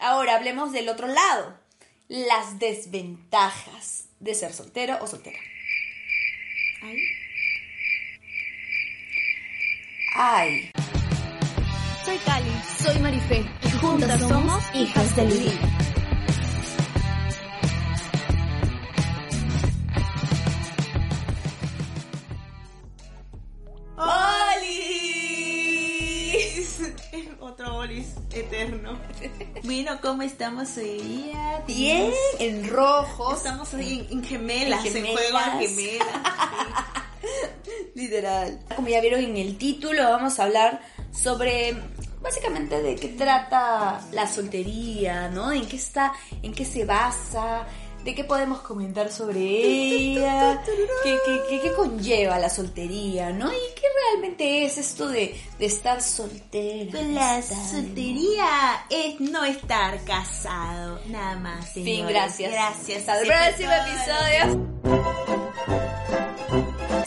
Ahora hablemos del otro lado, las desventajas de ser soltero o soltera. Ay. Ay. Soy Cali. Soy Marife. Y juntas somos hijas de Lili. Otro Olis eterno. Bueno, ¿cómo estamos hoy día? Bien, en rojo. Estamos ahí en, en gemelas, En en, gemelas. juego a gemelas. Literal. Como ya vieron en el título, vamos a hablar sobre básicamente de qué trata la soltería, ¿no? En qué está, en qué se basa, de qué podemos comentar sobre ella, qué, qué, qué- qué conlleva la soltería, ¿no? Y realmente es esto de, de estar soltera. Pues La estar- soltería es no estar casado, nada más. Fin, señores. gracias. Gracias. Hasta el próximo episodio.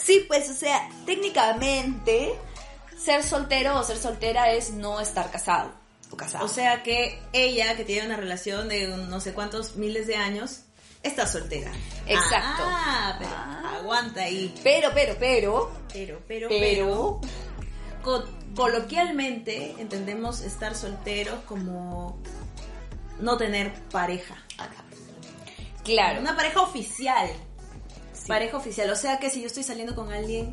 Sí, pues, o sea, técnicamente, ser soltero o ser soltera es no estar casado o casado. O sea que ella, que tiene una relación de no sé cuántos miles de años, está soltera. Exacto. Ah, pero Ah. aguanta ahí. pero, pero, pero, Pero, pero, pero, co- coloquialmente entendemos estar solteros como no tener pareja. claro. Una pareja oficial. Sí. Pareja oficial. O sea que si yo estoy saliendo con alguien,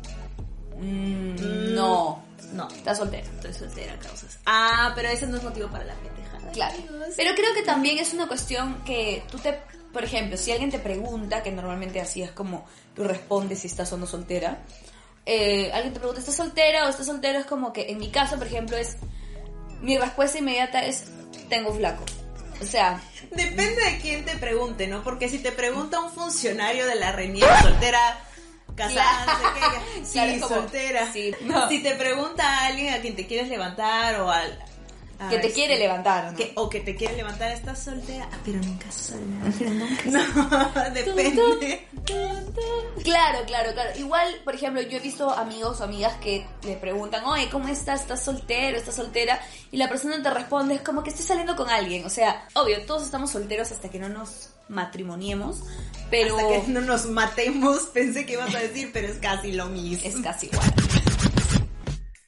Mm, no, no. estás soltera. Estoy soltera, causas. Ah, pero ese no es motivo para la pendejada. Claro. amigos. Pero creo que también es una cuestión que tú te, por ejemplo, si alguien te pregunta, que normalmente así es como tú respondes si estás o no soltera, eh, alguien te pregunta, ¿estás soltera o estás soltero? Es como que en mi caso, por ejemplo, es, mi respuesta inmediata es, tengo flaco. O sea, Depende de quién te pregunte, ¿no? Porque si te pregunta un funcionario de la reniega soltera, casada, no sé qué, ya, sí, Claro, como, soltera. sí, no. Si te pregunta a alguien a quien te quieres levantar o al... a que te este, quiere levantar, ¿no? que- o que te quiere levantar, estás soltera, ah, pero nunca sola. No, depende. Claro, claro, claro. Igual, por ejemplo, yo he visto amigos o amigas que le preguntan, oye, ¿cómo estás? ¿Estás soltero? ¿Estás soltera? Y la persona te responde, es como que estoy saliendo con alguien. O sea, obvio, todos estamos solteros hasta que no nos matrimoniemos, pero Hasta que no nos matemos, pensé que ibas a decir, pero es casi lo mismo. es casi igual.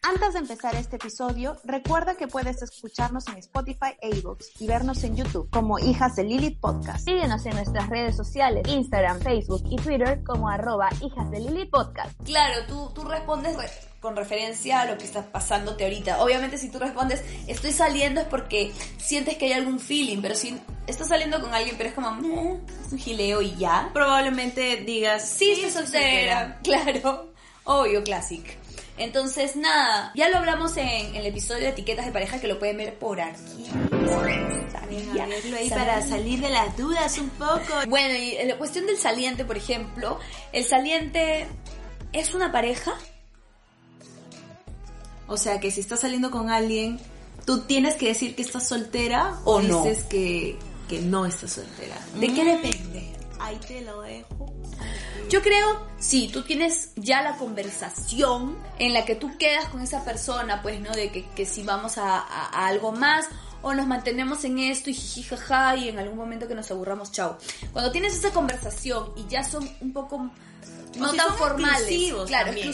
Antes de empezar este episodio, recuerda que puedes escucharnos en Spotify e iVoox y vernos en YouTube como Hijas de Lilith Podcast. Síguenos en nuestras redes sociales, Instagram, Facebook y Twitter como arroba hijas de Lili Podcast. Claro, tú, tú respondes re- con referencia a lo que está pasándote ahorita. Obviamente si tú respondes, estoy saliendo es porque sientes que hay algún feeling, pero si estás saliendo con alguien, pero es como, "Meh, es un gileo y ya. Probablemente digas, Sí, estoy soltera. Claro. Obvio, classic. Entonces, nada, ya lo hablamos en, en el episodio de etiquetas de pareja que lo pueden ver por aquí. Ahí para salir de las dudas un poco. Bueno, y la cuestión del saliente, por ejemplo, el saliente es una pareja. O sea que si estás saliendo con alguien, tú tienes que decir que estás soltera O o, no. dices que, que no estás soltera. ¿De qué depende? Ahí te lo dejo. Yo creo, si tú tienes ya la conversación en la que tú quedas con esa persona, pues, ¿no? De que, que si vamos a, a- a algo más o nos mantenemos en esto y jiji, jaja y en algún momento que nos aburramos, chao. Cuando tienes esa conversación y ya son un poco no si tan formales, exclusivos claro, también, ¿no?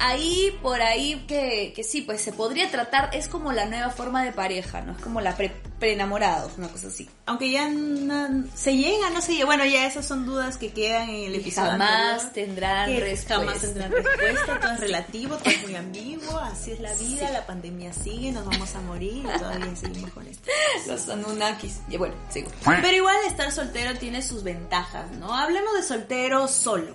Ahí por ahí que, que sí, pues se podría tratar, es como la nueva forma de pareja, ¿no? Es como la pre, pre-enamorados, una cosa así. Aunque ya no- se llega, no se llega. Bueno, ya esas son dudas que quedan en el episodio jamás anterior. tendrán respuesta. Jamás tendrán respuesta, todo es relativo, todo es muy ambiguo, así es la vida, la pandemia sigue, nos vamos a morir y todavía seguimos con esto. Los Anunnakis. Y bueno, sigo. Pero igual estar soltero tiene sus ventajas, ¿no? Hablemos de soltero solo.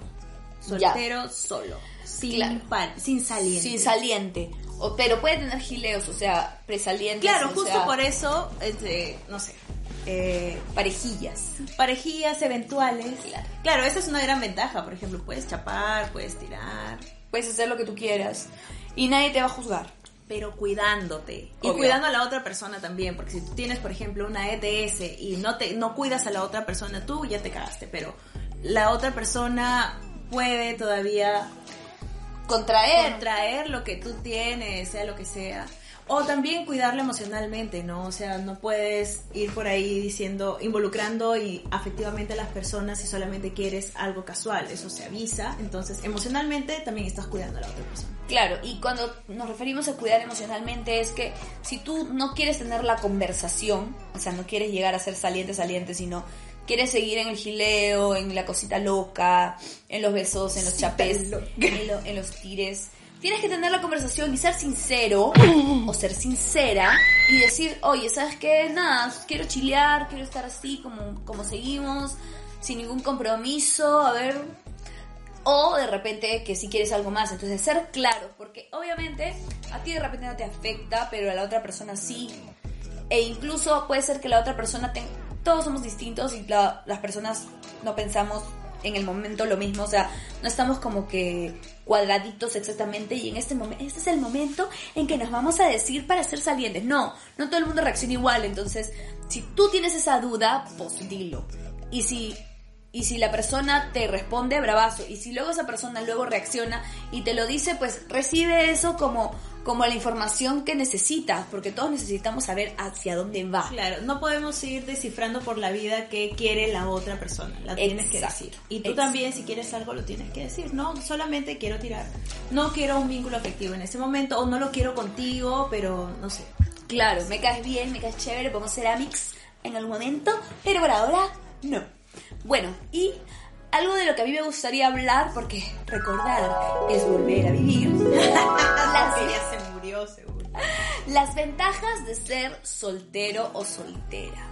Ya. Soltero solo. Sin, Claro. par- sin saliente. Sin saliente. O, pero puede tener gileos, o sea, presalientes. Claro, justo sea, por eso, este, no sé, eh, Parejillas. parejillas eventuales. Claro. Claro, esa es una gran ventaja. Por ejemplo, puedes chapar, puedes tirar, Puedes hacer lo que tú quieras. Y nadie te va a juzgar. pero cuidándote. Y cuidando a la otra persona también. Porque si tú tienes, por ejemplo, una ETS y no, te, no cuidas a la otra persona, tú ya te cagaste. Pero la otra persona puede todavía Contraer. contraer lo que tú tienes, sea lo que sea. O también cuidarlo emocionalmente, ¿no? O sea, no puedes ir por ahí diciendo, involucrando y afectivamente a las personas si solamente quieres algo casual. Eso se avisa. Entonces, emocionalmente también estás cuidando a la otra persona. Claro, y cuando nos referimos a cuidar emocionalmente es que si tú no quieres tener la conversación, o sea, no quieres llegar a ser saliente, saliente, sino quieres seguir en el gileo, en la cosita loca, en los besos, en los chapés, en, lo- en los tires, tienes que tener la conversación y ser sincero o ser sincera y decir, oye, ¿sabes qué? Nada, quiero chilear, quiero estar así como, como seguimos, sin ningún compromiso, a ver, o de repente que si quieres algo más. Entonces, ser claro, porque obviamente a ti de repente no te afecta, pero a la otra persona sí. E incluso puede ser que la otra persona tenga... Todos somos distintos y la- las personas no pensamos en el momento lo mismo, o sea, no estamos como que cuadraditos exactamente y en este momento, este es el momento en que nos vamos a decir para ser salientes. No, no todo el mundo reacciona igual, entonces, si tú tienes esa duda, pues dilo. Y si y si la persona te responde, bravazo. Y si luego esa persona luego reacciona y te lo dice, pues recibe eso como, como la información que necesitas, porque todos necesitamos saber hacia dónde va. Claro, no podemos ir descifrando por la vida qué quiere la otra persona. La tienes que Exacto. decir. Y tú Exacto. también, si quieres algo, lo tienes que decir. No, solamente quiero tirar. No quiero un vínculo afectivo en este momento, o no lo quiero contigo, pero no sé. Claro, me caes bien, me caes chévere, podemos ser amics en algún momento, pero por ahora no. Bueno, y algo de lo que a mí me gustaría hablar, porque recordar es volver a vivir, las, Ella se murió, seguro. Las ventajas de ser soltero o soltera.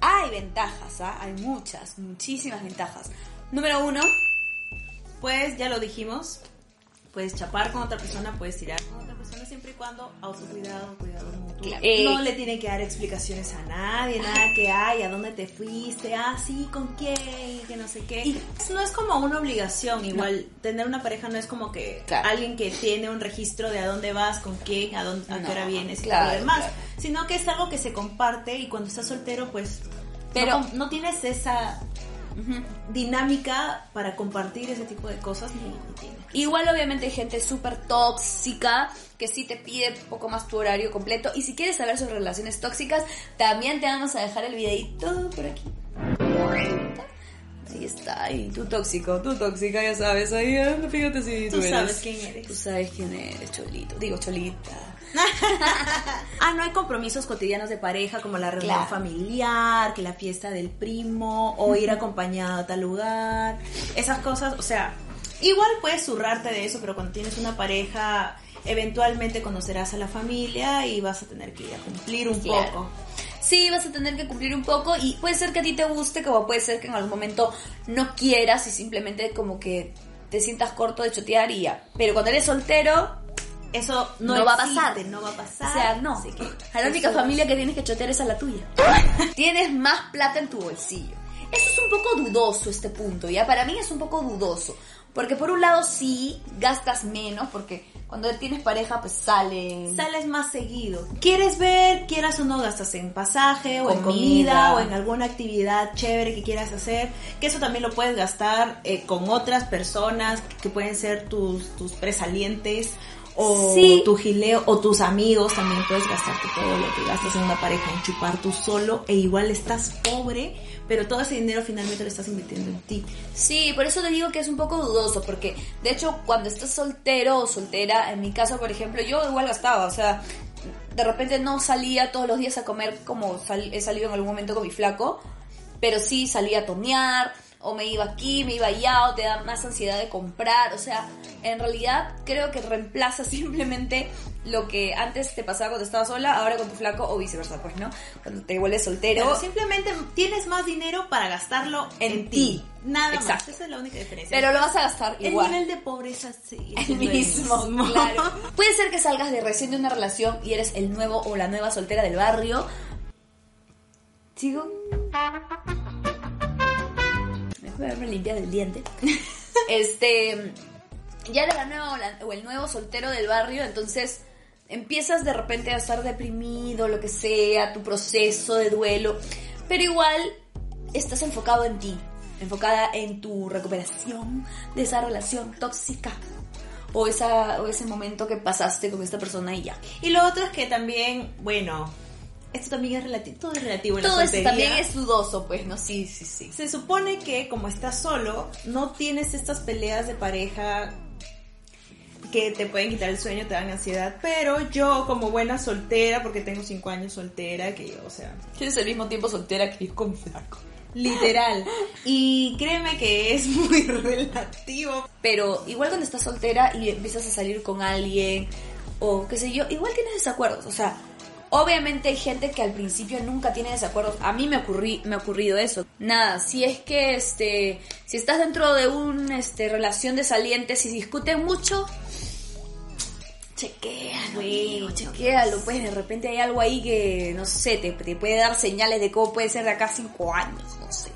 Hay ventajas, ¿ah? hay muchas, muchísimas ventajas. Número uno, Pues ya lo dijimos, puedes chapar con otra persona, puedes tirar con otra siempre y cuando autocuidado, cuidado mutuo. Claro. No Eh, le tienen que dar explicaciones a nadie, nada que hay, a dónde te fuiste, ah, sí, con quién, que no sé qué. Y- no es como una obligación, igual tener una pareja no es como que Claro. alguien que tiene un registro de a dónde vas, con quién, a, dónde, a No, qué hora vienes y claro, todo lo demás, sino que es algo que se comparte y cuando estás soltero pues Pero- no, no tienes esa dinámica para compartir ese tipo de cosas igual obviamente hay gente súper tóxica que sí te pide un poco más tu horario completo. Y si quieres saber sobre relaciones tóxicas, también te vamos a dejar el videito por aquí. Ahí está, ahí tú tóxico, tú tóxica, ya sabes, ahí fíjate si tú, Tú eres. sabes quién eres. Tú sabes quién eres, cholito. Digo, cholita. Ah, no hay compromisos cotidianos de pareja como la reunión Claro. familiar, que la fiesta del primo, o ir acompañado a tal lugar. Esas cosas, o sea, igual puedes zurrarte de eso, pero cuando tienes una pareja, eventualmente conocerás a la familia y vas a tener que ir a cumplir un Claro. poco. Sí, vas a tener que cumplir un poco y puede ser que a ti te guste, como puede ser que en algún momento no quieras y simplemente como que te sientas corto de chotear y ya. Pero cuando eres soltero, Eso no, No va a pasar. No va a pasar. o sea, no. Que a la única eso- familia que tienes que chotear es a la tuya. tienes más plata en tu bolsillo. Eso es un poco dudoso este punto, ¿ya? Para mí es un poco dudoso. Porque por un lado sí, gastas menos, porque cuando tienes pareja pues salen... sales más seguido. ¿Quieres ver, quieras o no, gastas en pasaje o en Comida. comida o en alguna actividad chévere que quieras hacer? Que eso también lo puedes gastar eh, con otras personas que pueden ser tus, tus presalientes o Sí. tu gileo o tus amigos. También puedes gastarte todo lo que gastas en una pareja en chupar tú solo e igual estás pobre, pero todo ese dinero finalmente lo estás invirtiendo en ti. Sí, por eso te digo que es un poco dudoso, porque de hecho cuando estás soltero o soltera, en mi caso por ejemplo, yo igual gastaba, o sea, de repente no salía todos los días a comer como sal- he salido en algún momento con mi flaco, pero sí salía a tonear, o me iba aquí, me iba allá, o te da más ansiedad de comprar. O sea, en realidad creo que reemplaza simplemente lo que antes te pasaba cuando estabas sola, ahora con tu flaco o viceversa, pues, ¿no? Cuando te vuelves soltero. Pero simplemente tienes más dinero para gastarlo en, ti. Nada más. Esa es la única diferencia. Pero lo vas a gastar el igual. nivel de pobreza sí. El mismo, mismo. claro. Puede ser que salgas de recién de una relación y eres el nuevo o la nueva soltera del barrio. ¿Sigo? Mejor haberme limpiado el diente. Este. Ya eres la nueva o, la- o el nuevo soltero del barrio, entonces empiezas de repente a estar deprimido, lo que sea, tu proceso de duelo. Pero igual estás enfocado en ti, enfocada en tu recuperación de esa relación tóxica o, esa, o ese momento que pasaste con esta persona y ya. Y lo otro es que también, bueno, esto también es relativo, todo es relativo en la Todo eso soltería. también es dudoso, pues, ¿no? Sí, sí, sí. Se supone que como estás solo, no tienes estas peleas de pareja que te pueden quitar el sueño, te dan ansiedad, pero yo como buena soltera, porque tengo cinco años soltera, que yo, o sea, Tienes el mismo tiempo soltera que yo con flaco. literal, y créeme que es muy relativo. Pero igual cuando estás soltera y empiezas a salir con alguien o qué sé yo, igual tienes desacuerdos. O sea, obviamente hay gente que al principio nunca tiene desacuerdos. A mí me, ocurrí, me ha ocurrido eso. Nada, si es que este, si estás dentro de una este, relación de salientes y discuten mucho, chequéalo, amigo, chequéalo. Pues de repente hay algo ahí que, no sé, te, te puede dar señales de cómo puede ser de acá cinco años, no sé.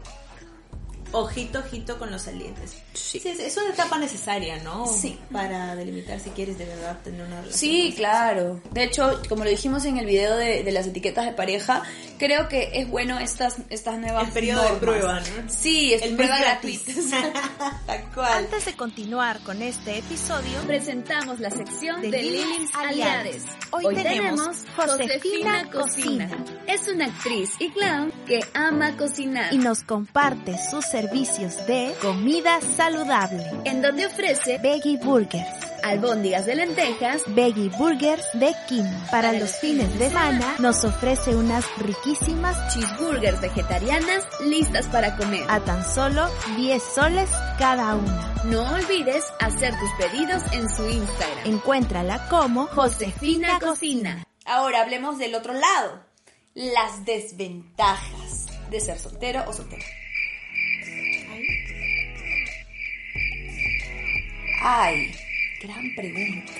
Ojito, ojito con los salientes. Sí. es, es una etapa necesaria, ¿no? Sí. Para delimitar si quieres de verdad tener una relación. Sí, claro. De hecho, como lo dijimos en el video de, de las etiquetas de pareja, creo que es bueno estas, estas nuevas El periodo de normas. prueba, ¿no? Sí, es El prueba gratis. gratuita. Tal cual. Antes de continuar con este episodio, Presentamos la sección De de, Aliades. Aliades. Hoy tenemos Josefina Cocina. Es una actriz y clown que ama cocinar. y nos comparte sus servicios de comida saludable. en donde ofrece Veggie Burgers. Albóndigas de lentejas, Veggie Burgers de quinoa. Para los fines de semana nos ofrece unas riquísimas cheeseburgers vegetarianas listas para comer. a tan solo 10 soles cada una. No olvides hacer tus pedidos en su Instagram. Encuéntrala como Josefina Cocina. Ahora hablemos del otro lado. Las desventajas de ser soltero o soltera. Ay, gran pregunta.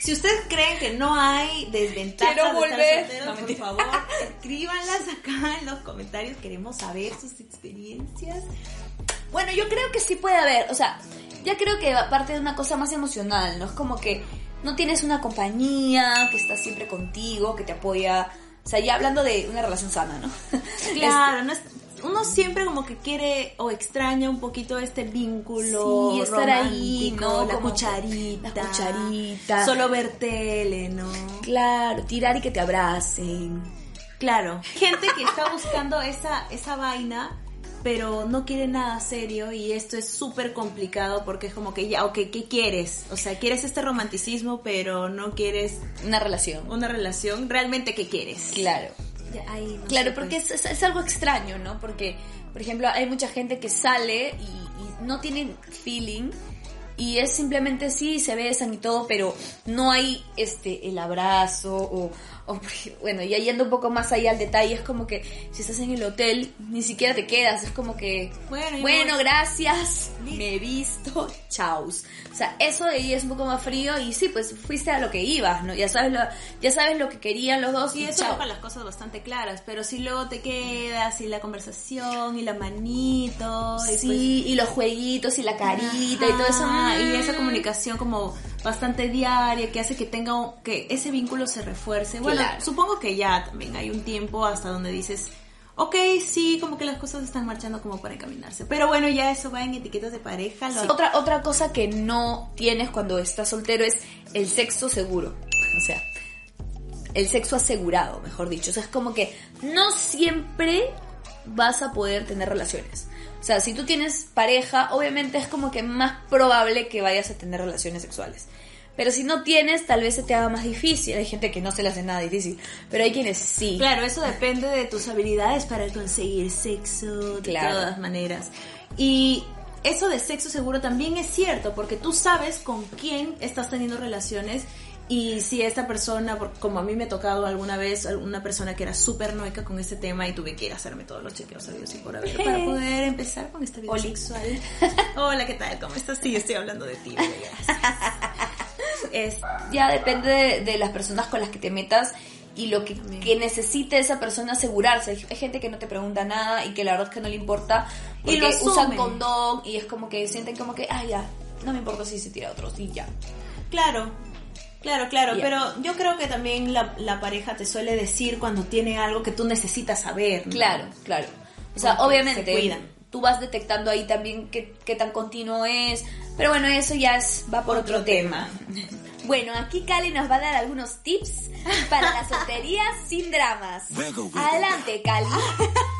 Si ustedes creen que no hay desventajas Quiero de estar volver. solteros, No, por favor, escríbanlas acá en los comentarios. Queremos saber sus experiencias. Bueno, yo creo que sí puede haber, o sea, ya creo que aparte de una cosa más emocional, ¿no? Es como que no tienes una compañía que está siempre contigo, que te apoya, o sea, ya hablando de una relación sana, ¿no? Claro, no es- uno siempre como que quiere o extraña un poquito este vínculo Sí, estar ahí, ¿no? La Como cucharita. la cucharita. Solo ver tele, ¿no? Claro, tirar y que te abracen. Claro. Gente que está buscando esa, esa vaina, pero no quiere nada serio y esto es súper complicado porque es como que ya, ok, ¿qué quieres? O sea, quieres este romanticismo, pero no quieres Una relación. una relación. ¿Realmente qué quieres? Claro. Ya, ahí no Claro, porque pues. es, es- es algo extraño, ¿no? Porque, por ejemplo, hay mucha gente que sale y, y no tienen feeling y es simplemente sí, se besan y todo, pero no hay este el abrazo o, o, bueno, ya yendo un poco más allá al detalle, es como que si estás en el hotel, ni siquiera te quedas, es como que, Bueno, bueno, gracias, me he visto, chaus. O sea, eso de ahí es un poco más frío y sí, pues fuiste a lo que ibas, ¿no? Ya sabes lo, ya sabes lo que querían los dos Y y eso deja las cosas bastante claras, pero si luego te quedas y la conversación y la manito y Sí, y los jueguitos y la carita y todo eso. Ajá, y mm. esa comunicación como bastante diaria que hace que tenga que ese vínculo se refuerce. Bueno, Claro. supongo que ya también hay un tiempo hasta donde dices, ok, sí, como que las cosas están marchando como para encaminarse. Pero bueno, ya eso va en etiquetas de pareja. lo- Sí. Otra, otra cosa que no tienes cuando estás soltero es el sexo seguro. O sea, el sexo asegurado, mejor dicho. O sea, es como que no siempre vas a poder tener relaciones. O sea, si tú tienes pareja, obviamente es como que más probable que vayas a tener relaciones sexuales. Pero si no tienes, tal vez se te haga más difícil. Hay gente que no se le hace nada difícil, pero hay quienes sí. Claro, eso depende de tus habilidades para conseguir sexo de Claro. todas maneras. Y eso de sexo seguro también es cierto, porque tú sabes con quién estás teniendo relaciones y si esta persona, como a mí me ha tocado alguna vez, una persona que era súper noica con este tema y tuve que ir a hacerme todos los chequeos sabidos y por haber para poder empezar con esta vida sexual. Hola, ¿qué tal? ¿Cómo estás? Sí, estoy hablando de ti. Es, Ya depende de, de las personas con las que te metas y lo que, que necesite esa persona asegurarse. Hay, gente que no te pregunta nada y que la verdad es que no le importa Y lo usan condón y es como que sienten como que, ah, ya, no me importa si se tira otro, sí, ya. Claro, claro, claro, pero yo creo que también la, la pareja te suele decir cuando tiene algo que tú necesitas saber. ¿no? Claro, claro. O sea, Porque obviamente, se cuidan. tú vas detectando ahí también qué, qué tan continuo es, pero bueno, eso ya es, va por otro, Otro tema. Bueno, aquí Cali nos va a dar algunos tips para la soltería sin dramas. Adelante, Cali.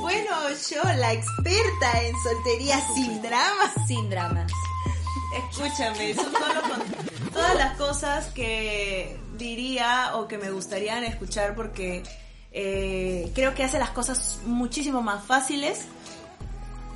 Bueno, yo, la experta en soltería sin drama. Sin dramas. Escúchame, son solo con todas las cosas que diría o que me gustaría escuchar porque eh, creo que hace las cosas muchísimo más fáciles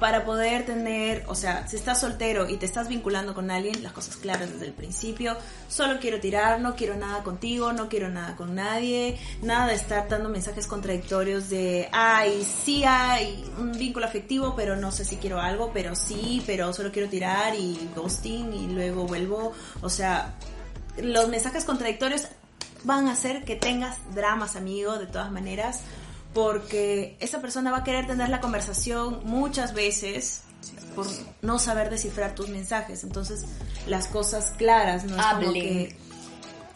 para poder tener, o sea, si estás soltero y te estás vinculando con alguien, las cosas claras desde el principio, solo quiero tirar, no quiero nada contigo, no quiero nada con nadie, nada de estar dando mensajes contradictorios de, ay, sí hay un vínculo afectivo, pero no sé si quiero algo, pero sí, pero solo quiero tirar y ghosting y luego vuelvo, o sea, los mensajes contradictorios van a hacer que tengas dramas, amigo, de todas maneras, porque esa persona va a querer tener la conversación muchas veces por no saber descifrar tus mensajes. Entonces, las cosas claras, ¿no? Es como Hablen. que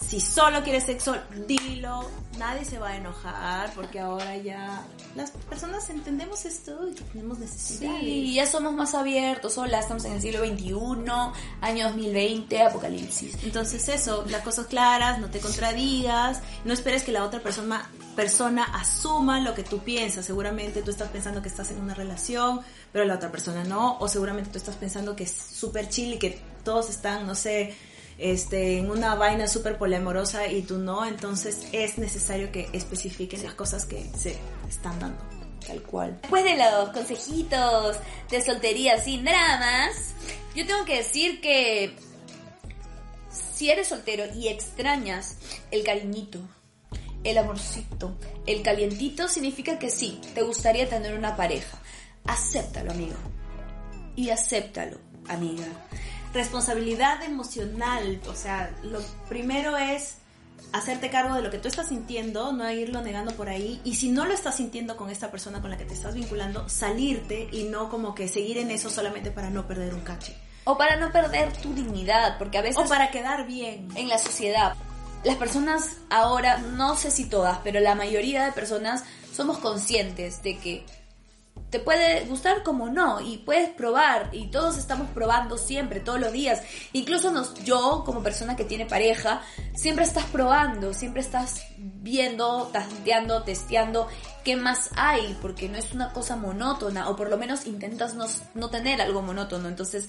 si solo quieres sexo, dilo, nadie se va a enojar, porque ahora ya las personas entendemos esto y tenemos necesidades. Sí, ya somos más abiertos. Hola, estamos en el siglo XXI, año 2020, apocalipsis. Entonces eso, las cosas claras, no te contradigas, no esperes que la otra persona, persona asuma lo que tú piensas. Seguramente tú estás pensando que estás en una relación, pero la otra persona no, o seguramente tú estás pensando que es súper chill y que todos están, no sé, este, en una vaina súper poliamorosa y tú no, entonces es necesario que especifiquen las cosas que se están dando. Tal cual. Después de los consejitos de soltería sin dramas, yo tengo que decir que si eres soltero y extrañas el cariñito, el amorcito, el calientito, significa que sí, te gustaría tener una pareja. Acéptalo, amigo. Y acéptalo, amiga. Responsabilidad emocional, o sea, lo primero es hacerte cargo de lo que tú estás sintiendo, no irlo negando por ahí, y si no lo estás sintiendo con esta persona con la que te estás vinculando, salirte y no como que seguir en eso solamente para no perder un cache. O para no perder tu dignidad, porque a veces... O para quedar bien. en la sociedad. Las personas ahora, no sé si todas, pero la mayoría de personas somos conscientes de que te puede gustar como no y puedes probar y todos estamos probando siempre, todos los días. Incluso nos, yo como persona que tiene pareja, siempre estás probando, siempre estás viendo, tanteando, testeando qué más hay, porque no es una cosa monótona o por lo menos intentas no, no tener algo monótono. Entonces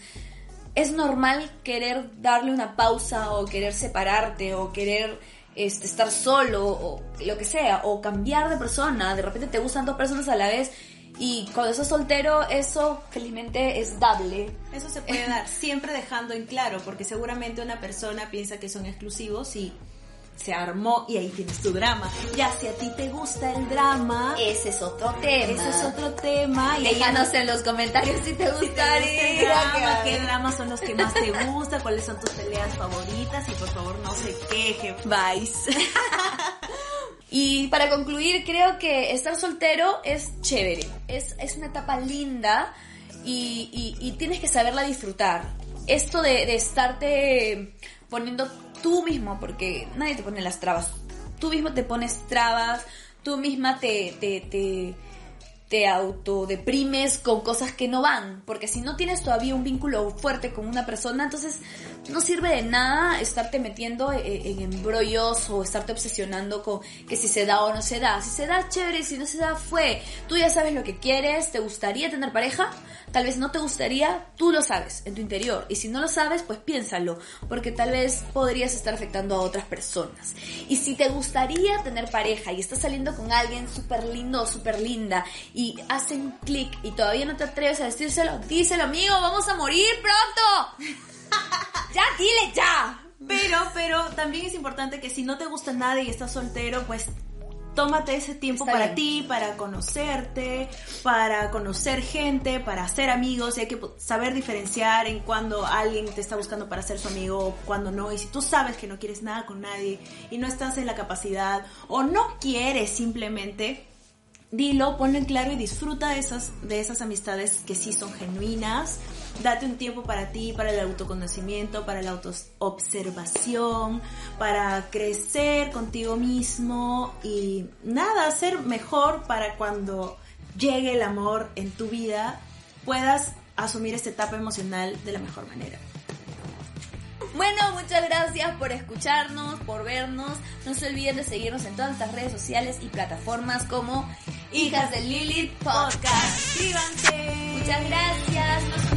es normal querer darle una pausa o querer separarte o querer este, estar solo o lo que sea o cambiar de persona. De repente te gustan dos personas a la vez y cuando estás soltero eso felizmente es dable. Eso se puede dar, siempre dejando en claro, porque seguramente una persona piensa que son exclusivos y se armó y ahí tienes tu drama. Ya si a ti te gusta el drama, Ese es otro tema. ese es otro tema. Y Déjanos en los comentarios si te Si te gusta el drama, qué dramas son los que más te gustan, cuáles son tus peleas favoritas y por favor no se queje. Vice. y para concluir, creo que estar soltero es chévere. Es, es una etapa linda y, y- tienes que saberla disfrutar. Esto de, de estarte poniendo tú mismo, porque nadie te pone las trabas. Tú mismo te pones trabas, tú misma te, te, te, te autodeprimes con cosas que no van, porque si no tienes todavía un vínculo fuerte con una persona, entonces no sirve de nada estarte metiendo e- en embrollos o estarte obsesionando con que si se da o no se da. Si se da, chévere, si no se da, fue. Tú ya sabes lo que quieres, te gustaría tener pareja, tal vez no te gustaría, tú lo sabes en tu interior. Y si no lo sabes, pues piénsalo, porque tal vez podrías estar afectando a otras personas. Y si te gustaría tener pareja y estás saliendo con alguien súper lindo o súper linda y hacen clic y todavía no te atreves a decírselo, díselo amigo, vamos a morir pronto. ya, dile ya. Pero, pero también es importante que si no te gusta nada y estás soltero, pues tómate ese tiempo Está para bien. ti, para conocerte, para conocer gente, para hacer amigos. Y hay que saber diferenciar en cuando alguien te está buscando para ser su amigo o cuando no. Y si tú sabes que no quieres nada con nadie y no estás en la capacidad o no quieres simplemente, dilo, ponlo en claro y disfruta de esas, de esas amistades que sí son genuinas. Date un tiempo para ti, para el autoconocimiento, para la autoobservación, para crecer contigo mismo y nada, ser mejor para cuando llegue el amor en tu vida, puedas asumir esta etapa emocional de la mejor manera. Bueno, muchas gracias por escucharnos, por vernos. No se olviden de seguirnos en todas nuestras redes sociales y plataformas como Hijas de Lilith Podcast. Suscríbanse. Muchas gracias.